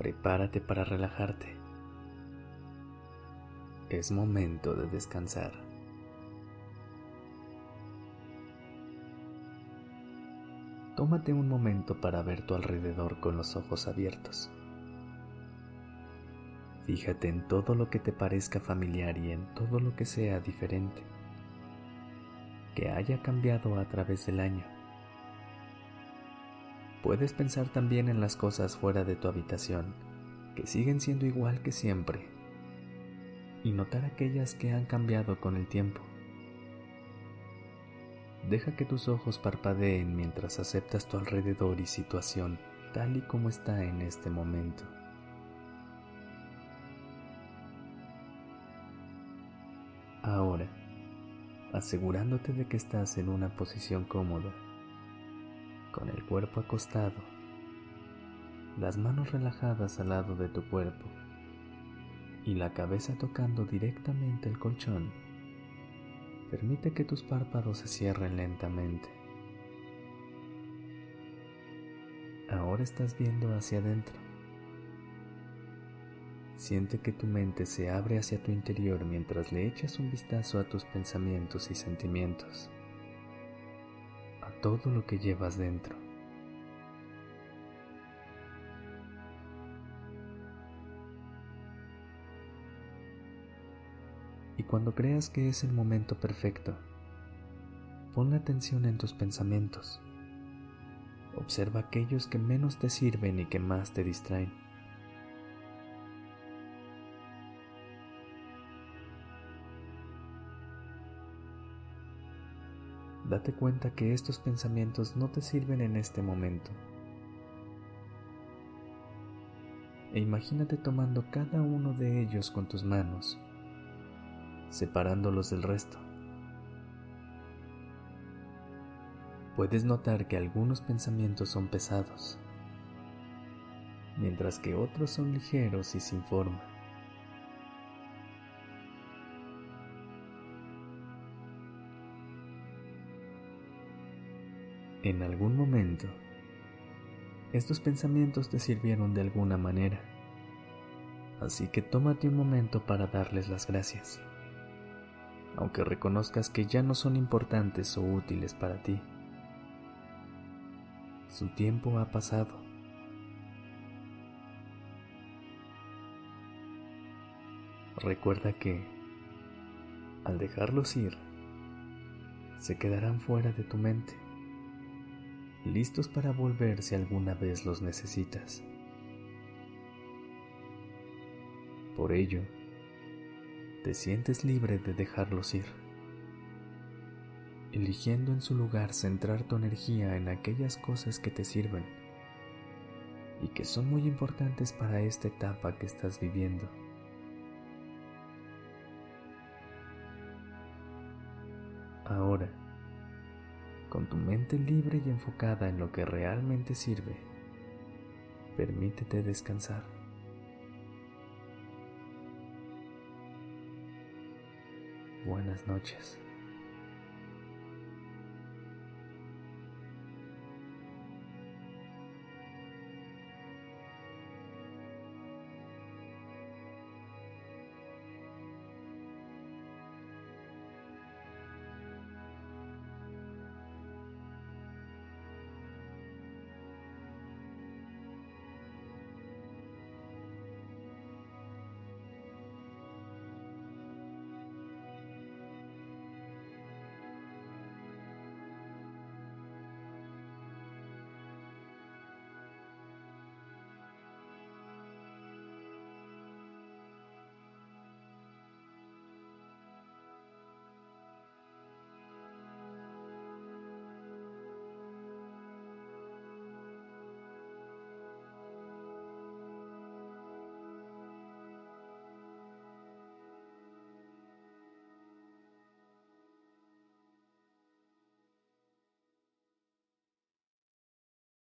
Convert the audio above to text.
Prepárate para relajarte. Es momento de descansar. Tómate un momento para ver tu alrededor con los ojos abiertos. Fíjate en todo lo que te parezca familiar y en todo lo que sea diferente, que haya cambiado a través del año. Puedes pensar también en las cosas fuera de tu habitación, que siguen siendo igual que siempre, y notar aquellas que han cambiado con el tiempo. Deja que tus ojos parpadeen mientras aceptas tu alrededor y situación tal y como está en este momento. Ahora, asegurándote de que estás en una posición cómoda, con el cuerpo acostado, las manos relajadas al lado de tu cuerpo y la cabeza tocando directamente el colchón, Permite que tus párpados se cierren lentamente. Ahora estás viendo hacia adentro. Siente que tu mente se abre hacia tu interior mientras le echas un vistazo a tus pensamientos y sentimientos, todo lo que llevas dentro. y cuando creas que es el momento perfecto, pon la atención en tus pensamientos. Observa aquellos que menos te sirven y que más te distraen. Date cuenta que estos pensamientos no te sirven en este momento. E imagínate tomando cada uno de ellos con tus manos separándolos del resto. Puedes notar que algunos pensamientos son pesados, mientras que otros son ligeros y sin forma. En algún momento, estos pensamientos te sirvieron de alguna manera, así que tómate un momento para darles las gracias aunque reconozcas que ya no son importantes o útiles para ti. Su tiempo ha pasado. Recuerda que, al dejarlos ir, se quedarán fuera de tu mente, listos para volver si alguna vez los necesitas. Por ello, te sientes libre de dejarlos ir, eligiendo en su lugar centrar tu energía en aquellas cosas que te sirven y que son muy importantes para esta etapa que estás viviendo. Ahora, con tu mente libre y enfocada en lo que realmente sirve, permítete descansar. buenas noches.